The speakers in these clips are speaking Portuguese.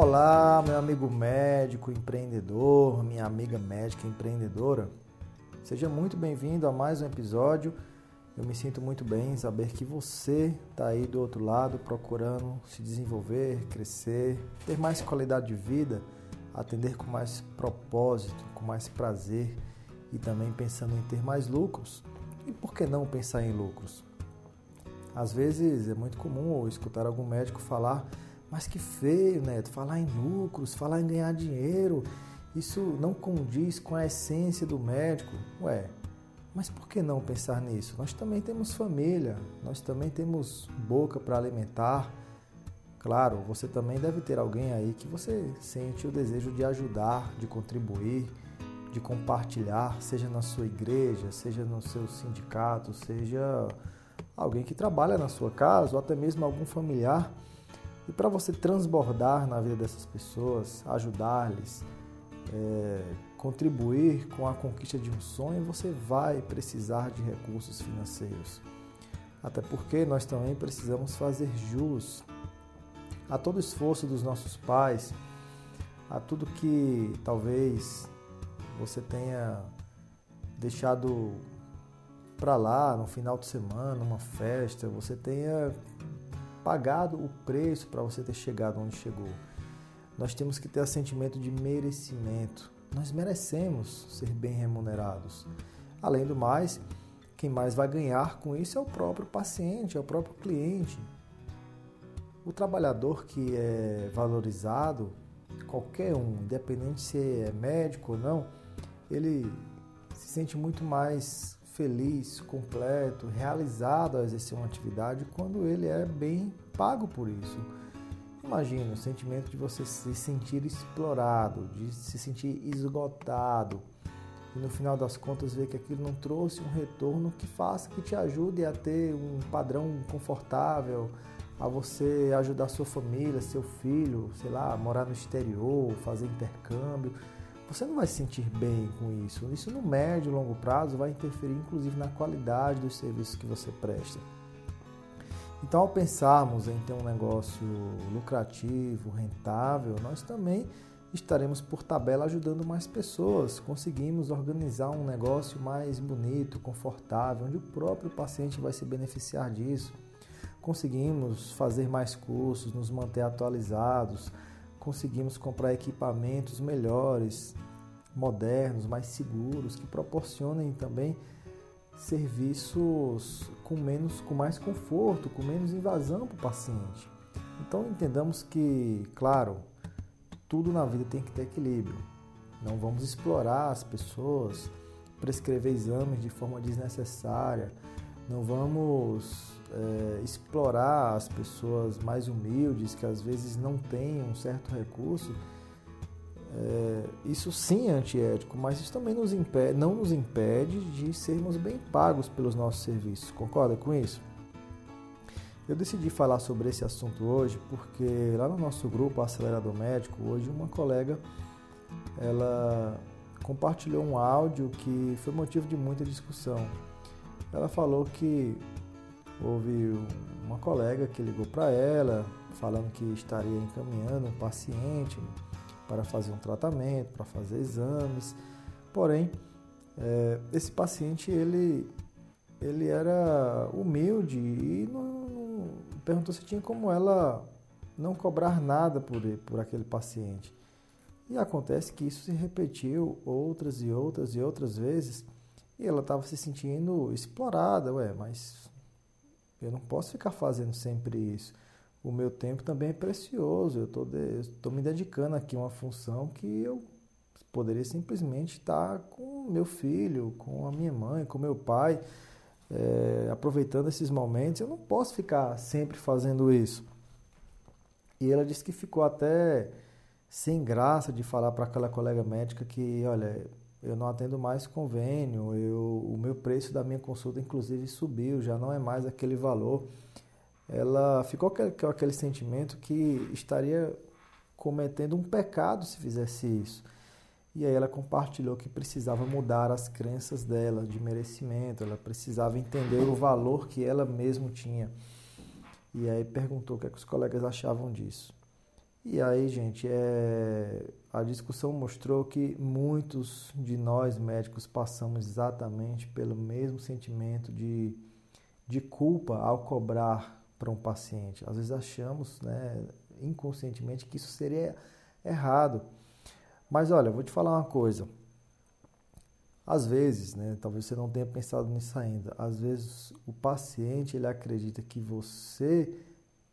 Olá, meu amigo médico empreendedor, minha amiga médica empreendedora. Seja muito bem-vindo a mais um episódio. Eu me sinto muito bem em saber que você está aí do outro lado procurando se desenvolver, crescer, ter mais qualidade de vida, atender com mais propósito, com mais prazer e também pensando em ter mais lucros. E por que não pensar em lucros? Às vezes é muito comum escutar algum médico falar mas que feio, Neto, falar em lucros, falar em ganhar dinheiro, isso não condiz com a essência do médico. Ué, mas por que não pensar nisso? Nós também temos família, nós também temos boca para alimentar. Claro, você também deve ter alguém aí que você sente o desejo de ajudar, de contribuir, de compartilhar, seja na sua igreja, seja no seu sindicato, seja alguém que trabalha na sua casa ou até mesmo algum familiar e para você transbordar na vida dessas pessoas, ajudar-lhes, é, contribuir com a conquista de um sonho, você vai precisar de recursos financeiros. Até porque nós também precisamos fazer jus a todo o esforço dos nossos pais, a tudo que talvez você tenha deixado para lá no final de semana, uma festa, você tenha pagado o preço para você ter chegado onde chegou. Nós temos que ter o sentimento de merecimento. Nós merecemos ser bem remunerados. Além do mais, quem mais vai ganhar com isso é o próprio paciente, é o próprio cliente. O trabalhador que é valorizado, qualquer um, independente se é médico ou não, ele se sente muito mais feliz, completo, realizado ao exercer uma atividade quando ele é bem pago por isso. Imagina o sentimento de você se sentir explorado, de se sentir esgotado e no final das contas ver que aquilo não trouxe um retorno que faça, que te ajude a ter um padrão confortável, a você ajudar sua família, seu filho, sei lá, morar no exterior, fazer intercâmbio você não vai se sentir bem com isso. Isso no médio e longo prazo vai interferir inclusive na qualidade dos serviços que você presta. Então, ao pensarmos em ter um negócio lucrativo, rentável, nós também estaremos por tabela ajudando mais pessoas. Conseguimos organizar um negócio mais bonito, confortável, onde o próprio paciente vai se beneficiar disso. Conseguimos fazer mais cursos, nos manter atualizados, conseguimos comprar equipamentos melhores, modernos, mais seguros, que proporcionem também serviços com menos, com mais conforto, com menos invasão para o paciente. Então entendamos que, claro, tudo na vida tem que ter equilíbrio. Não vamos explorar as pessoas, prescrever exames de forma desnecessária, não vamos é, explorar as pessoas mais humildes que às vezes não têm um certo recurso, é, isso sim é antiético, mas isso também nos impede, não nos impede de sermos bem pagos pelos nossos serviços. Concorda com isso? Eu decidi falar sobre esse assunto hoje porque lá no nosso grupo Acelerador Médico, hoje uma colega ela compartilhou um áudio que foi motivo de muita discussão. Ela falou que Houve uma colega que ligou para ela, falando que estaria encaminhando um paciente para fazer um tratamento, para fazer exames. Porém, é, esse paciente ele, ele era humilde e não, não, perguntou se tinha como ela não cobrar nada por, por aquele paciente. E acontece que isso se repetiu outras e outras e outras vezes e ela estava se sentindo explorada, ué, mas eu não posso ficar fazendo sempre isso. O meu tempo também é precioso. Eu estou me dedicando aqui a uma função que eu poderia simplesmente estar com meu filho, com a minha mãe, com meu pai, é, aproveitando esses momentos. Eu não posso ficar sempre fazendo isso. E ela disse que ficou até sem graça de falar para aquela colega médica que, olha, eu não atendo mais convênio, eu, o meu preço da minha consulta inclusive subiu, já não é mais aquele valor. Ela ficou com aquele, sentimento que estaria cometendo um pecado se fizesse isso. E aí ela compartilhou que precisava mudar as crenças dela de merecimento, ela precisava entender o valor que ela mesma tinha. E aí perguntou o que, é que os colegas achavam disso. E aí, gente, é... a discussão mostrou que muitos de nós médicos passamos exatamente pelo mesmo sentimento de, de culpa ao cobrar para um paciente. Às vezes achamos, né, inconscientemente, que isso seria errado. Mas olha, vou te falar uma coisa. Às vezes, né, talvez você não tenha pensado nisso ainda, às vezes o paciente ele acredita que você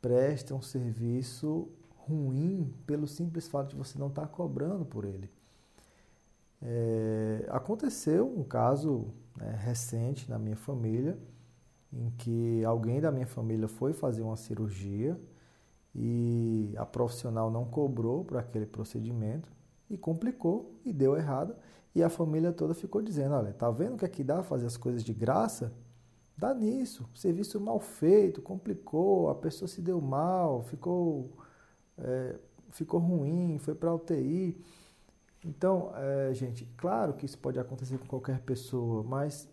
presta um serviço ruim pelo simples fato de você não estar tá cobrando por ele. É, aconteceu um caso né, recente na minha família, em que alguém da minha família foi fazer uma cirurgia e a profissional não cobrou por aquele procedimento e complicou e deu errado. E a família toda ficou dizendo: Olha, tá vendo que aqui dá fazer as coisas de graça? Dá nisso. Serviço mal feito, complicou, a pessoa se deu mal, ficou é, ficou ruim, foi para UTI. Então, é, gente, claro que isso pode acontecer com qualquer pessoa, mas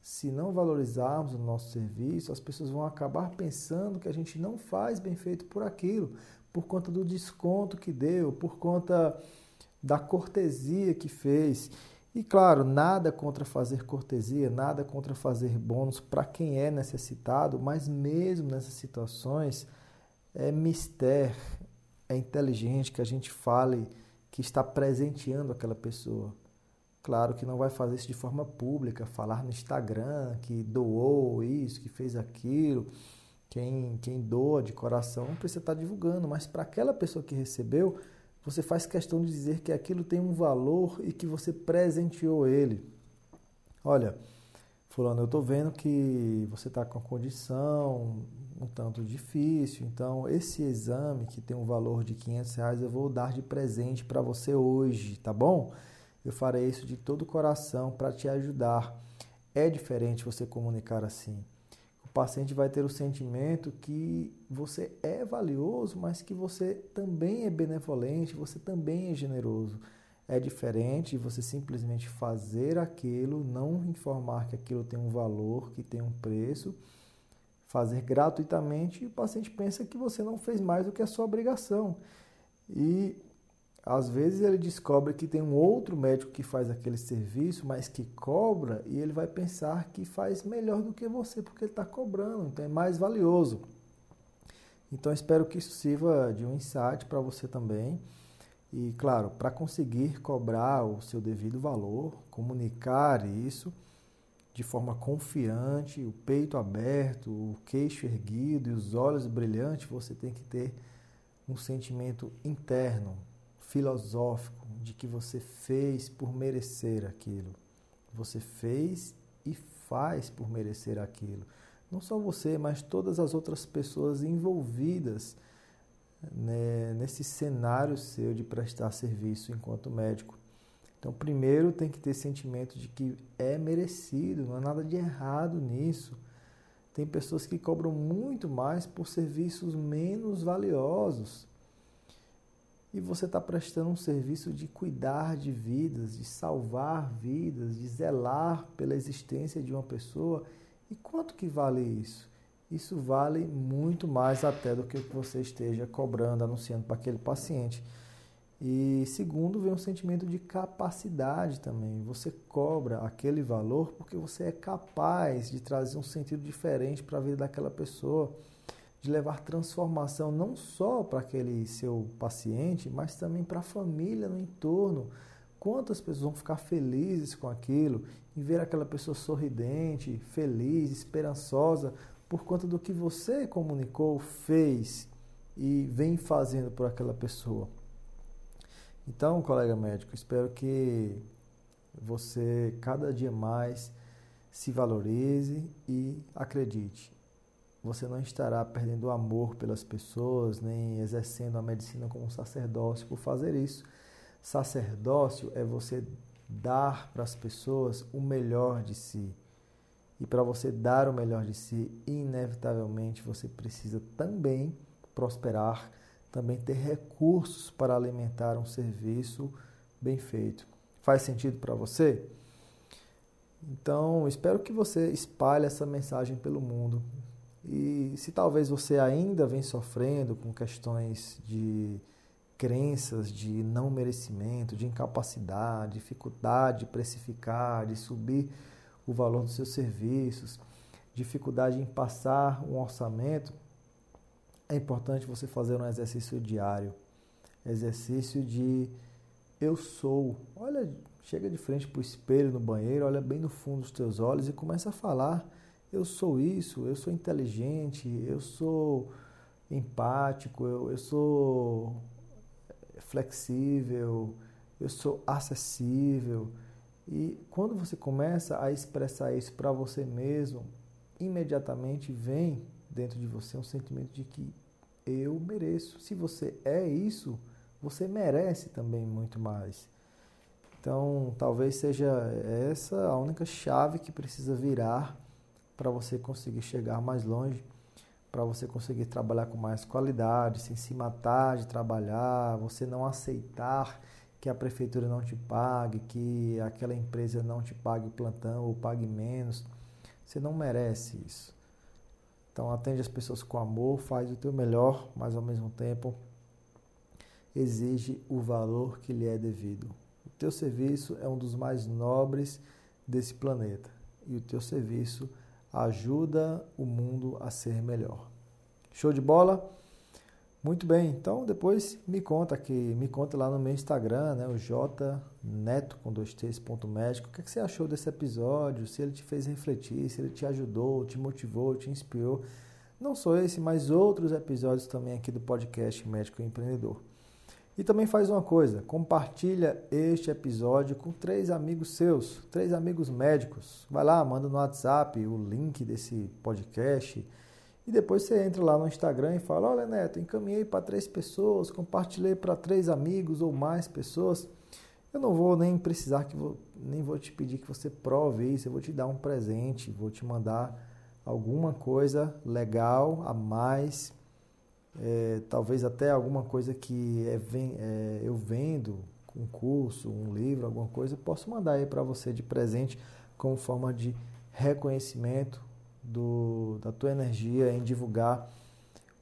se não valorizarmos o nosso serviço, as pessoas vão acabar pensando que a gente não faz bem feito por aquilo, por conta do desconto que deu, por conta da cortesia que fez. E claro, nada contra fazer cortesia, nada contra fazer bônus para quem é necessitado, mas mesmo nessas situações é mistério, é inteligente que a gente fale que está presenteando aquela pessoa. Claro que não vai fazer isso de forma pública, falar no Instagram que doou isso, que fez aquilo. Quem, quem doa de coração não precisa estar divulgando, mas para aquela pessoa que recebeu, você faz questão de dizer que aquilo tem um valor e que você presenteou ele. Olha, Fulano, eu estou vendo que você está com a condição, um tanto difícil. Então, esse exame que tem um valor de 500 reais, eu vou dar de presente para você hoje, tá bom? Eu farei isso de todo o coração para te ajudar. É diferente você comunicar assim. O paciente vai ter o sentimento que você é valioso, mas que você também é benevolente, você também é generoso. É diferente você simplesmente fazer aquilo, não informar que aquilo tem um valor, que tem um preço fazer gratuitamente e o paciente pensa que você não fez mais do que a sua obrigação. E às vezes ele descobre que tem um outro médico que faz aquele serviço, mas que cobra, e ele vai pensar que faz melhor do que você, porque ele está cobrando, então é mais valioso. Então espero que isso sirva de um insight para você também. E claro, para conseguir cobrar o seu devido valor, comunicar isso, de forma confiante, o peito aberto, o queixo erguido e os olhos brilhantes, você tem que ter um sentimento interno, filosófico, de que você fez por merecer aquilo. Você fez e faz por merecer aquilo. Não só você, mas todas as outras pessoas envolvidas né, nesse cenário seu de prestar serviço enquanto médico. Então, primeiro tem que ter sentimento de que é merecido, não há nada de errado nisso. Tem pessoas que cobram muito mais por serviços menos valiosos. E você está prestando um serviço de cuidar de vidas, de salvar vidas, de zelar pela existência de uma pessoa. E quanto que vale isso? Isso vale muito mais até do que o que você esteja cobrando, anunciando para aquele paciente. E segundo, vem um sentimento de capacidade também. Você cobra aquele valor porque você é capaz de trazer um sentido diferente para a vida daquela pessoa, de levar transformação não só para aquele seu paciente, mas também para a família no entorno. Quantas pessoas vão ficar felizes com aquilo e ver aquela pessoa sorridente, feliz, esperançosa por conta do que você comunicou, fez e vem fazendo por aquela pessoa. Então, colega médico, espero que você cada dia mais se valorize e acredite. Você não estará perdendo o amor pelas pessoas, nem exercendo a medicina como um sacerdócio por fazer isso. Sacerdócio é você dar para as pessoas o melhor de si. E para você dar o melhor de si, inevitavelmente você precisa também prosperar também ter recursos para alimentar um serviço bem feito. Faz sentido para você? Então, espero que você espalhe essa mensagem pelo mundo. E se talvez você ainda vem sofrendo com questões de crenças de não merecimento, de incapacidade, dificuldade de precificar, de subir o valor dos seus serviços, dificuldade em passar um orçamento, é importante você fazer um exercício diário. Exercício de eu sou. Olha, chega de frente para o espelho no banheiro, olha bem no fundo dos teus olhos e começa a falar: eu sou isso, eu sou inteligente, eu sou empático, eu, eu sou flexível, eu sou acessível. E quando você começa a expressar isso para você mesmo, imediatamente vem dentro de você um sentimento de que eu mereço. Se você é isso, você merece também muito mais. Então, talvez seja essa a única chave que precisa virar para você conseguir chegar mais longe, para você conseguir trabalhar com mais qualidade, sem se matar de trabalhar, você não aceitar que a prefeitura não te pague, que aquela empresa não te pague plantão ou pague menos. Você não merece isso. Então atende as pessoas com amor, faz o teu melhor, mas ao mesmo tempo exige o valor que lhe é devido. O teu serviço é um dos mais nobres desse planeta e o teu serviço ajuda o mundo a ser melhor. Show de bola? Muito bem, então depois me conta aqui, me conta lá no meu Instagram, né, o jneto com dois t's, ponto médico, o que, é que você achou desse episódio, se ele te fez refletir, se ele te ajudou, te motivou, te inspirou. Não só esse, mas outros episódios também aqui do podcast Médico Empreendedor. E também faz uma coisa, compartilha este episódio com três amigos seus, três amigos médicos. Vai lá, manda no WhatsApp o link desse podcast, e depois você entra lá no Instagram e fala: Olha, Neto, encaminhei para três pessoas, compartilhei para três amigos ou mais pessoas. Eu não vou nem precisar que vou, nem vou te pedir que você prove isso. Eu vou te dar um presente, vou te mandar alguma coisa legal a mais, é, talvez até alguma coisa que é, é, eu vendo, um curso, um livro, alguma coisa, posso mandar aí para você de presente como forma de reconhecimento do, da tua energia em divulgar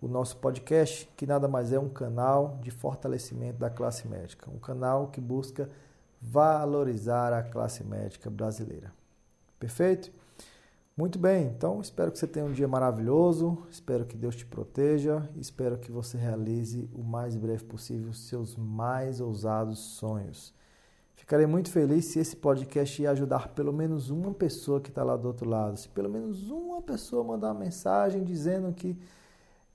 o nosso podcast, que nada mais é um canal de fortalecimento da classe médica, um canal que busca valorizar a classe médica brasileira. Perfeito? Muito bem, então espero que você tenha um dia maravilhoso, espero que Deus te proteja, espero que você realize o mais breve possível os seus mais ousados sonhos. Ficarei muito feliz se esse podcast ajudar pelo menos uma pessoa que está lá do outro lado. Se pelo menos uma pessoa mandar uma mensagem dizendo que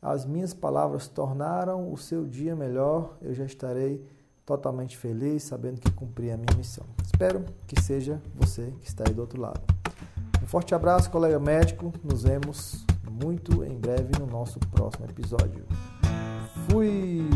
as minhas palavras tornaram o seu dia melhor, eu já estarei totalmente feliz, sabendo que cumpri a minha missão. Espero que seja você que está aí do outro lado. Um forte abraço, colega médico. Nos vemos muito em breve no nosso próximo episódio. Fui!